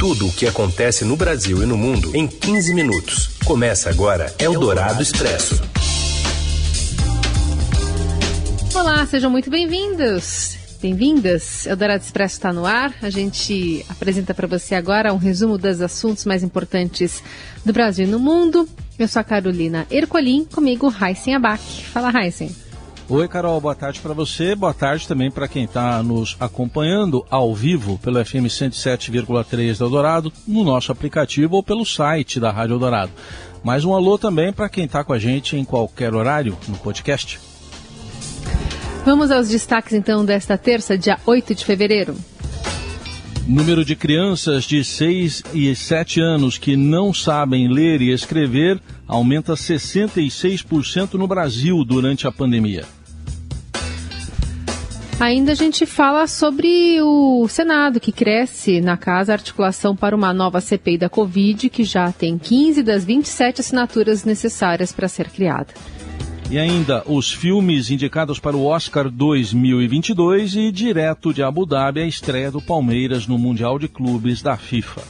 Tudo o que acontece no Brasil e no mundo em 15 minutos. Começa agora Eldorado Expresso. Olá, sejam muito bem-vindos. Bem-vindas. Eldorado Expresso está no ar. A gente apresenta para você agora um resumo dos assuntos mais importantes do Brasil e no mundo. Eu sou a Carolina Ercolim, comigo Raíssen Abac. Fala, Raíssen. Oi, Carol, boa tarde para você. Boa tarde também para quem está nos acompanhando ao vivo pelo FM 107,3 da Eldorado, no nosso aplicativo ou pelo site da Rádio Eldorado. Mais um alô também para quem está com a gente em qualquer horário no podcast. Vamos aos destaques então desta terça, dia 8 de fevereiro. Número de crianças de 6 e 7 anos que não sabem ler e escrever aumenta 66% no Brasil durante a pandemia. Ainda a gente fala sobre o Senado, que cresce na casa a articulação para uma nova CPI da Covid, que já tem 15 das 27 assinaturas necessárias para ser criada. E ainda os filmes indicados para o Oscar 2022 e direto de Abu Dhabi a estreia do Palmeiras no Mundial de Clubes da FIFA.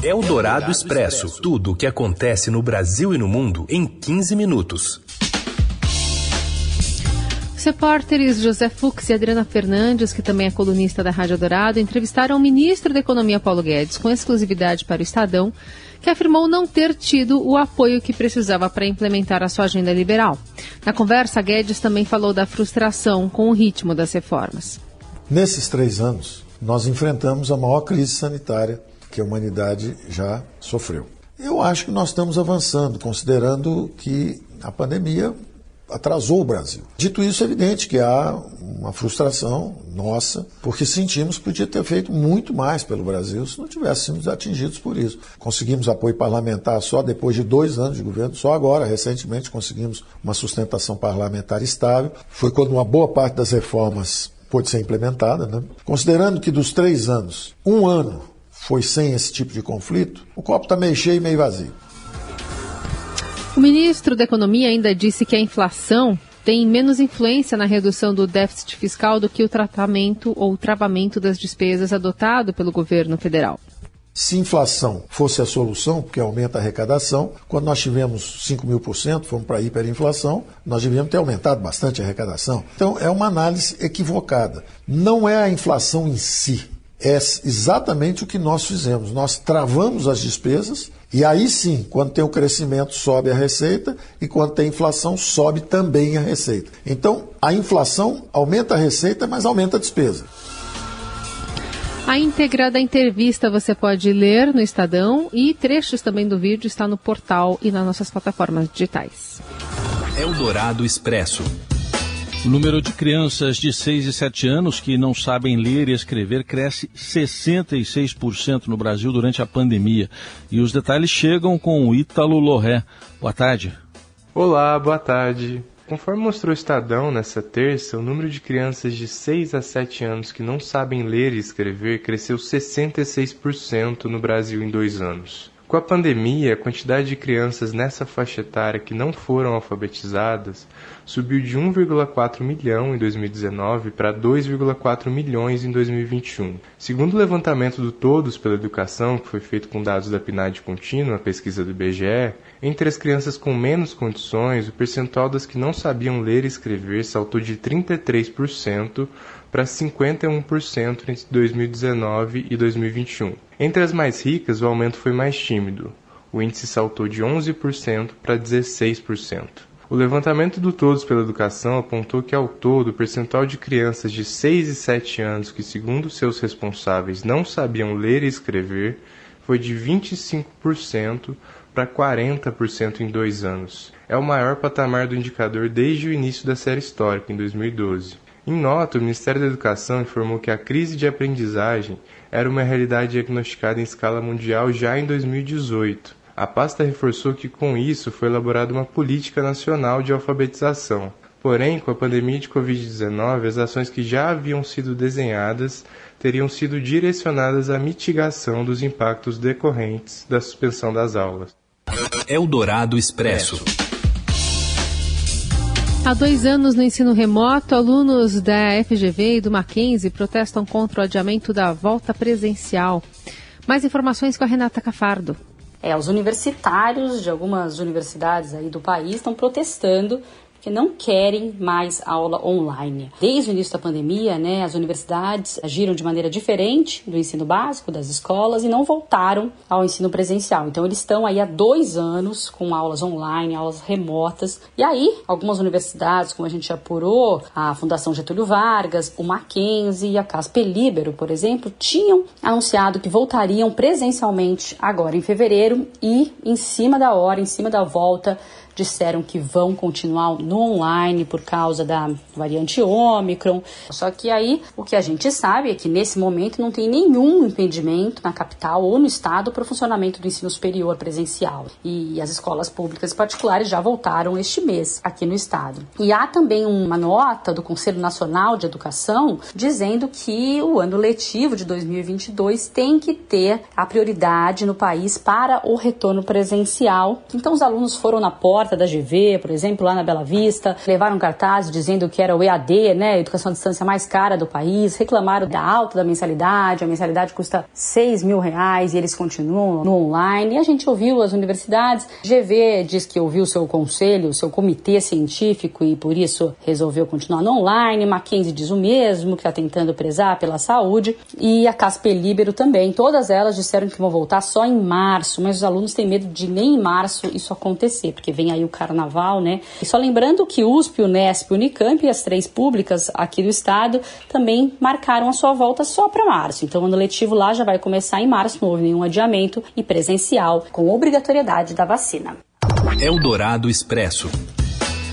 Eldorado Expresso. Tudo o que acontece no Brasil e no mundo em 15 minutos. Os repórteres José Fux e Adriana Fernandes, que também é colunista da Rádio Dourado, entrevistaram o ministro da Economia Paulo Guedes com exclusividade para o Estadão, que afirmou não ter tido o apoio que precisava para implementar a sua agenda liberal. Na conversa, Guedes também falou da frustração com o ritmo das reformas. Nesses três anos, nós enfrentamos a maior crise sanitária que a humanidade já sofreu. Eu acho que nós estamos avançando, considerando que a pandemia atrasou o Brasil. Dito isso, é evidente que há uma frustração nossa, porque sentimos que podia ter feito muito mais pelo Brasil se não tivéssemos atingidos por isso. Conseguimos apoio parlamentar só depois de dois anos de governo, só agora, recentemente, conseguimos uma sustentação parlamentar estável. Foi quando uma boa parte das reformas pôde ser implementada. Né? Considerando que dos três anos, um ano foi sem esse tipo de conflito, o copo está meio cheio e meio vazio. O ministro da Economia ainda disse que a inflação tem menos influência na redução do déficit fiscal do que o tratamento ou travamento das despesas adotado pelo governo federal. Se inflação fosse a solução, porque aumenta a arrecadação, quando nós tivemos 5 mil por cento, fomos para a hiperinflação, nós devíamos ter aumentado bastante a arrecadação. Então, é uma análise equivocada. Não é a inflação em si, é exatamente o que nós fizemos. Nós travamos as despesas e aí sim, quando tem o crescimento, sobe a receita e quando tem inflação, sobe também a receita. Então, a inflação aumenta a receita, mas aumenta a despesa. A íntegra da entrevista você pode ler no Estadão e trechos também do vídeo está no portal e nas nossas plataformas digitais. Eldorado Expresso. O número de crianças de 6 e 7 anos que não sabem ler e escrever cresce 66% no Brasil durante a pandemia. E os detalhes chegam com o Ítalo Loré. Boa tarde. Olá, boa tarde. Conforme mostrou o Estadão nessa terça, o número de crianças de 6 a 7 anos que não sabem ler e escrever cresceu 66% no Brasil em dois anos. Com a pandemia, a quantidade de crianças nessa faixa etária que não foram alfabetizadas subiu de 1,4 milhão em 2019 para 2,4 milhões em 2021. Segundo o levantamento do Todos pela Educação, que foi feito com dados da PNAD contínua, a pesquisa do IBGE, entre as crianças com menos condições, o percentual das que não sabiam ler e escrever saltou de 33% para 51% entre 2019 e 2021. Entre as mais ricas, o aumento foi mais tímido. O índice saltou de 11% para 16%. O levantamento do Todos pela Educação apontou que, ao todo, o percentual de crianças de 6 e 7 anos que, segundo seus responsáveis, não sabiam ler e escrever foi de 25% para 40% em dois anos. É o maior patamar do indicador desde o início da série histórica, em 2012. Em nota, o Ministério da Educação informou que a crise de aprendizagem era uma realidade diagnosticada em escala mundial já em 2018. A pasta reforçou que, com isso, foi elaborada uma política nacional de alfabetização. Porém, com a pandemia de Covid-19, as ações que já haviam sido desenhadas teriam sido direcionadas à mitigação dos impactos decorrentes da suspensão das aulas. Eldorado Expresso. Há dois anos no ensino remoto, alunos da FGV e do Mackenzie protestam contra o adiamento da volta presencial. Mais informações com a Renata Cafardo. É, os universitários de algumas universidades aí do país estão protestando que não querem mais aula online. Desde o início da pandemia, né, as universidades agiram de maneira diferente do ensino básico, das escolas, e não voltaram ao ensino presencial. Então, eles estão aí há dois anos com aulas online, aulas remotas. E aí, algumas universidades, como a gente apurou, a Fundação Getúlio Vargas, o Mackenzie e a Casper Libero, por exemplo, tinham anunciado que voltariam presencialmente agora em fevereiro e em cima da hora, em cima da volta disseram que vão continuar no online por causa da variante Ômicron. Só que aí o que a gente sabe é que nesse momento não tem nenhum impedimento na capital ou no estado para o funcionamento do ensino superior presencial. E as escolas públicas e particulares já voltaram este mês aqui no estado. E há também uma nota do Conselho Nacional de Educação dizendo que o ano letivo de 2022 tem que ter a prioridade no país para o retorno presencial. Então os alunos foram na porta porta da GV, por exemplo, lá na Bela Vista, levaram cartazes dizendo que era o EAD, né, educação à distância mais cara do país, reclamaram da alta da mensalidade, a mensalidade custa 6 mil reais e eles continuam no online. E a gente ouviu as universidades, GV diz que ouviu o seu conselho, o seu comitê científico e por isso resolveu continuar no online, Mackenzie diz o mesmo, que está tentando prezar pela saúde, e a Casper Libero também. Todas elas disseram que vão voltar só em março, mas os alunos têm medo de nem em março isso acontecer, porque vem aí o carnaval, né? E só lembrando que USP, o Nesp, o Unicamp e as três públicas aqui do estado também marcaram a sua volta só para março. Então, o ano letivo lá já vai começar em março, não houve nenhum adiamento e presencial, com obrigatoriedade da vacina. Eldorado Expresso.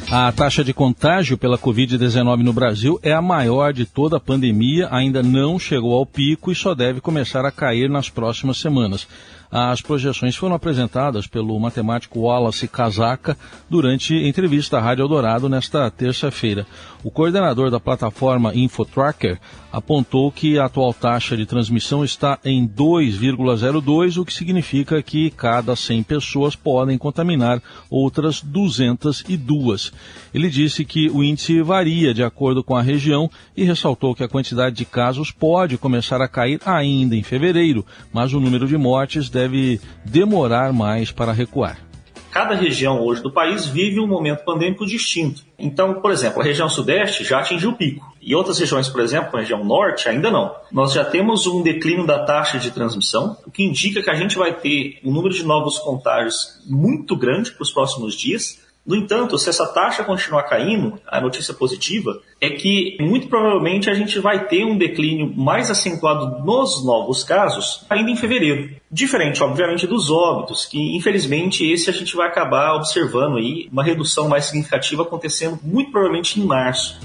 A taxa de contágio pela Covid-19 no Brasil é a maior de toda a pandemia, ainda não chegou ao pico e só deve começar a cair nas próximas semanas. As projeções foram apresentadas pelo matemático Wallace Casaca durante entrevista à Rádio Eldorado nesta terça-feira. O coordenador da plataforma InfoTracker apontou que a atual taxa de transmissão está em 2,02, o que significa que cada 100 pessoas podem contaminar outras 202. Ele disse que o índice varia de acordo com a região e ressaltou que a quantidade de casos pode começar a cair ainda em fevereiro, mas o número de mortes deve demorar mais para recuar. Cada região hoje do país vive um momento pandêmico distinto. Então, por exemplo, a região sudeste já atingiu o pico. E outras regiões, por exemplo, a região norte, ainda não. Nós já temos um declínio da taxa de transmissão, o que indica que a gente vai ter um número de novos contágios muito grande para os próximos dias. No entanto, se essa taxa continuar caindo, a notícia positiva é que muito provavelmente a gente vai ter um declínio mais acentuado nos novos casos ainda em fevereiro. Diferente, obviamente, dos óbitos, que infelizmente esse a gente vai acabar observando aí uma redução mais significativa acontecendo muito provavelmente em março.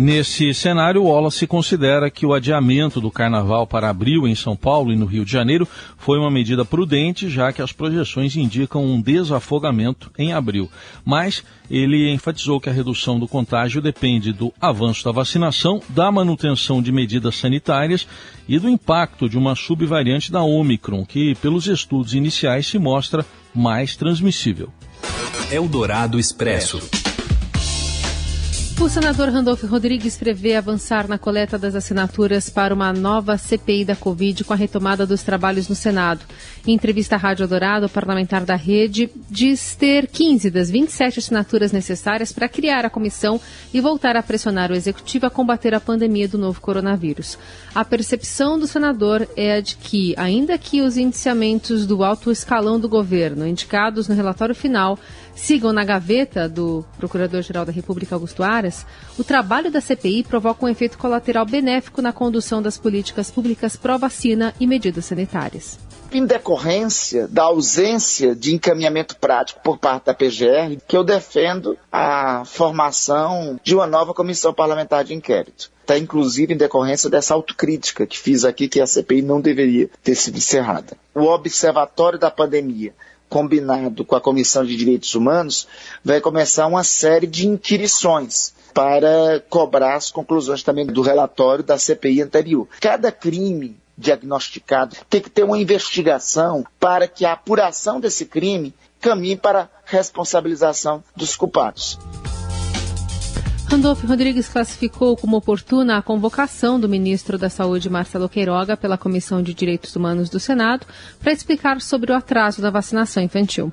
Nesse cenário, Wallace considera que o adiamento do carnaval para abril em São Paulo e no Rio de Janeiro foi uma medida prudente, já que as projeções indicam um desafogamento em abril. Mas ele enfatizou que a redução do contágio depende do avanço da vacinação, da manutenção de medidas sanitárias e do impacto de uma subvariante da Omicron, que, pelos estudos iniciais, se mostra mais transmissível. Eldorado Expresso. O senador Randolph Rodrigues prevê avançar na coleta das assinaturas para uma nova CPI da Covid com a retomada dos trabalhos no Senado. Em entrevista à Rádio Dourado, o parlamentar da rede diz ter 15 das 27 assinaturas necessárias para criar a comissão e voltar a pressionar o executivo a combater a pandemia do novo coronavírus. A percepção do senador é a de que, ainda que os indiciamentos do alto escalão do governo, indicados no relatório final, sigam na gaveta do Procurador-Geral da República Augusto Aras, o trabalho da CPI provoca um efeito colateral benéfico na condução das políticas públicas pró-vacina e medidas sanitárias. Em decorrência da ausência de encaminhamento prático por parte da PGR, que eu defendo a formação de uma nova comissão parlamentar de inquérito. Está inclusive em decorrência dessa autocrítica que fiz aqui que a CPI não deveria ter sido encerrada. O Observatório da Pandemia combinado com a Comissão de Direitos Humanos, vai começar uma série de inquirições para cobrar as conclusões também do relatório da CPI anterior. Cada crime diagnosticado tem que ter uma investigação para que a apuração desse crime caminhe para a responsabilização dos culpados. Randolph Rodrigues classificou como oportuna a convocação do ministro da Saúde, Marcelo Queiroga, pela Comissão de Direitos Humanos do Senado para explicar sobre o atraso da vacinação infantil.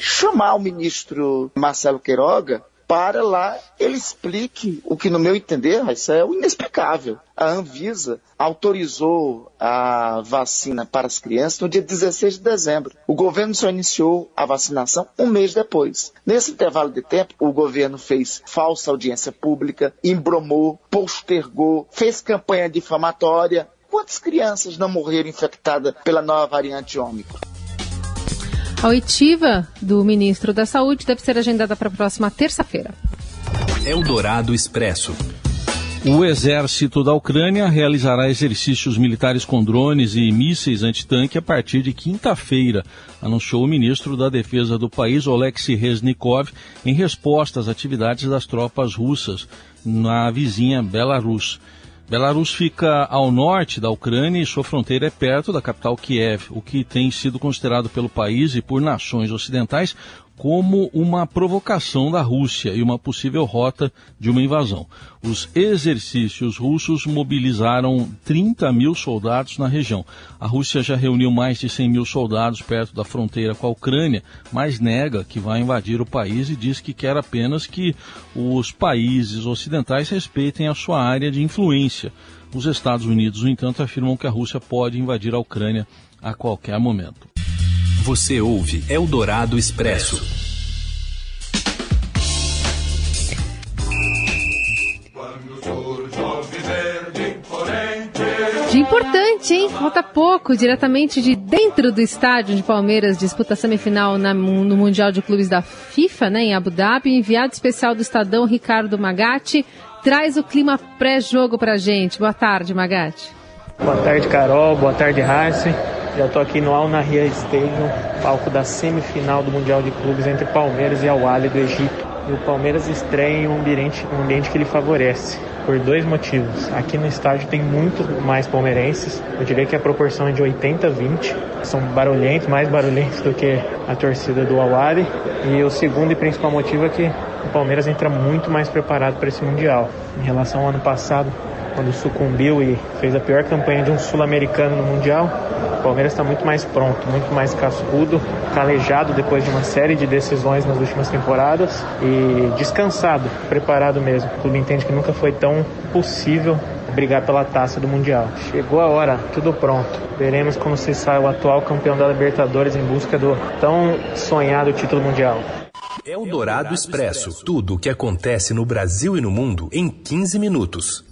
Chamar o ministro Marcelo Queiroga para lá ele explique o que, no meu entender, isso é o inexplicável. A Anvisa autorizou a vacina para as crianças no dia 16 de dezembro. O governo só iniciou a vacinação um mês depois. Nesse intervalo de tempo, o governo fez falsa audiência pública, embromou, postergou, fez campanha difamatória. Quantas crianças não morreram infectadas pela nova variante Ômicron? A oitiva do ministro da Saúde deve ser agendada para a próxima terça-feira. Eldorado Expresso. O exército da Ucrânia realizará exercícios militares com drones e mísseis antitanque a partir de quinta-feira, anunciou o ministro da Defesa do país, Oleksiy Reznikov, em resposta às atividades das tropas russas na vizinha Belarus. Belarus fica ao norte da Ucrânia e sua fronteira é perto da capital Kiev, o que tem sido considerado pelo país e por nações ocidentais como uma provocação da Rússia e uma possível rota de uma invasão. Os exercícios russos mobilizaram 30 mil soldados na região. A Rússia já reuniu mais de 100 mil soldados perto da fronteira com a Ucrânia, mas nega que vai invadir o país e diz que quer apenas que os países ocidentais respeitem a sua área de influência. Os Estados Unidos, no entanto, afirmam que a Rússia pode invadir a Ucrânia a qualquer momento. Você ouve Eldorado Expresso. De importante, hein? Falta pouco, diretamente de dentro do estádio de Palmeiras, disputa semifinal na, no Mundial de Clubes da FIFA, né, em Abu Dhabi. Enviado especial do Estadão, Ricardo Magatti, traz o clima pré-jogo pra gente. Boa tarde, Magatti. Boa tarde, Carol. Boa tarde, Harce. Já estou aqui no Al Nahya Stadium, palco da semifinal do Mundial de Clubes entre Palmeiras e Al Ahly do Egito. E o Palmeiras estreia em um ambiente, um ambiente que lhe favorece, por dois motivos. Aqui no estádio tem muito mais palmeirenses, eu diria que a proporção é de 80 a 20. São barulhentos, mais barulhentos do que a torcida do Al. E o segundo e principal motivo é que o Palmeiras entra muito mais preparado para esse Mundial. Em relação ao ano passado, quando sucumbiu e fez a pior campanha de um sul-americano no Mundial, o Palmeiras está muito mais pronto, muito mais cascudo, calejado depois de uma série de decisões nas últimas temporadas e descansado, preparado mesmo. O clube entende que nunca foi tão possível brigar pela taça do Mundial. Chegou a hora, tudo pronto. Veremos como se sai o atual campeão da Libertadores em busca do tão sonhado título mundial. Eldorado Expresso. Tudo o que acontece no Brasil e no mundo em 15 minutos.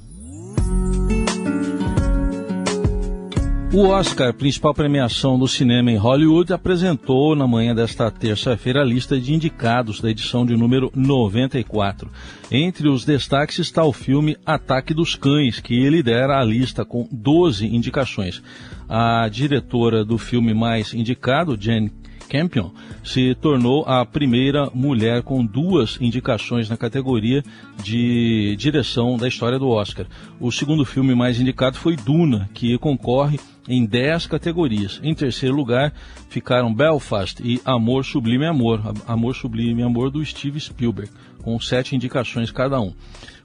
O Oscar, principal premiação do cinema em Hollywood, apresentou na manhã desta terça-feira a lista de indicados da edição de número 94. Entre os destaques está o filme Ataque dos Cães, que lidera a lista com 12 indicações. A diretora do filme mais indicado, Jane Campion se tornou a primeira mulher com duas indicações na categoria de direção da história do Oscar. O segundo filme mais indicado foi Duna, que concorre em 10 categorias. Em terceiro lugar ficaram Belfast e Amor Sublime Amor, Amor Sublime Amor do Steve Spielberg, com sete indicações cada um.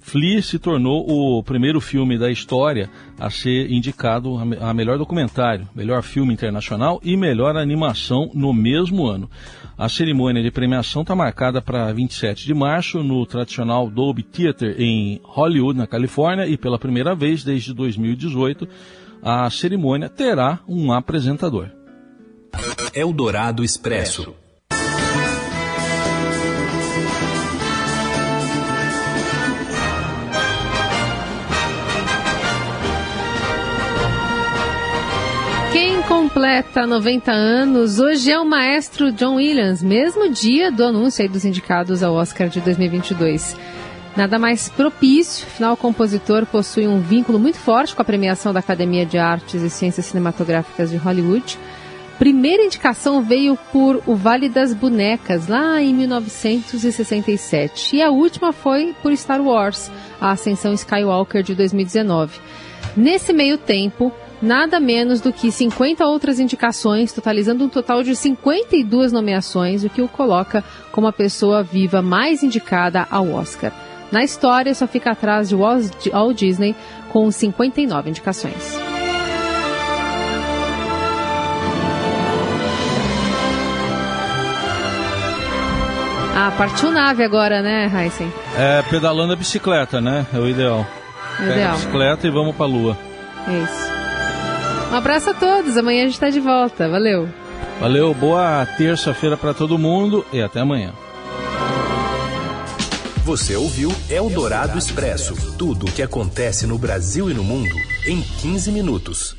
Flea se tornou o primeiro filme da história a ser indicado a melhor documentário, melhor filme internacional e melhor animação no mesmo ano. A cerimônia de premiação está marcada para 27 de março no tradicional Dolby Theater em Hollywood, na Califórnia, e pela primeira vez desde 2018 a cerimônia terá um apresentador. Eldorado Expresso. Completa 90 anos hoje é o maestro John Williams, mesmo dia do anúncio dos indicados ao Oscar de 2022. Nada mais propício, afinal o compositor possui um vínculo muito forte com a premiação da Academia de Artes e Ciências Cinematográficas de Hollywood. Primeira indicação veio por O Vale das Bonecas, lá em 1967. E a última foi por Star Wars, a Ascensão Skywalker de 2019. Nesse meio tempo, nada menos do que 50 outras indicações, totalizando um total de 52 nomeações, o que o coloca como a pessoa viva mais indicada ao Oscar. Na história, só fica atrás de Walt Disney com 59 indicações. Ah, partiu nave agora, né, Heisen? É, pedalando a bicicleta, né? É o ideal. É Pega ideal. a bicicleta e vamos pra lua. É isso. Um abraço a todos. Amanhã a gente tá de volta. Valeu. Valeu, boa terça-feira para todo mundo e até amanhã. Você ouviu Eldorado Expresso tudo o que acontece no Brasil e no mundo em 15 minutos.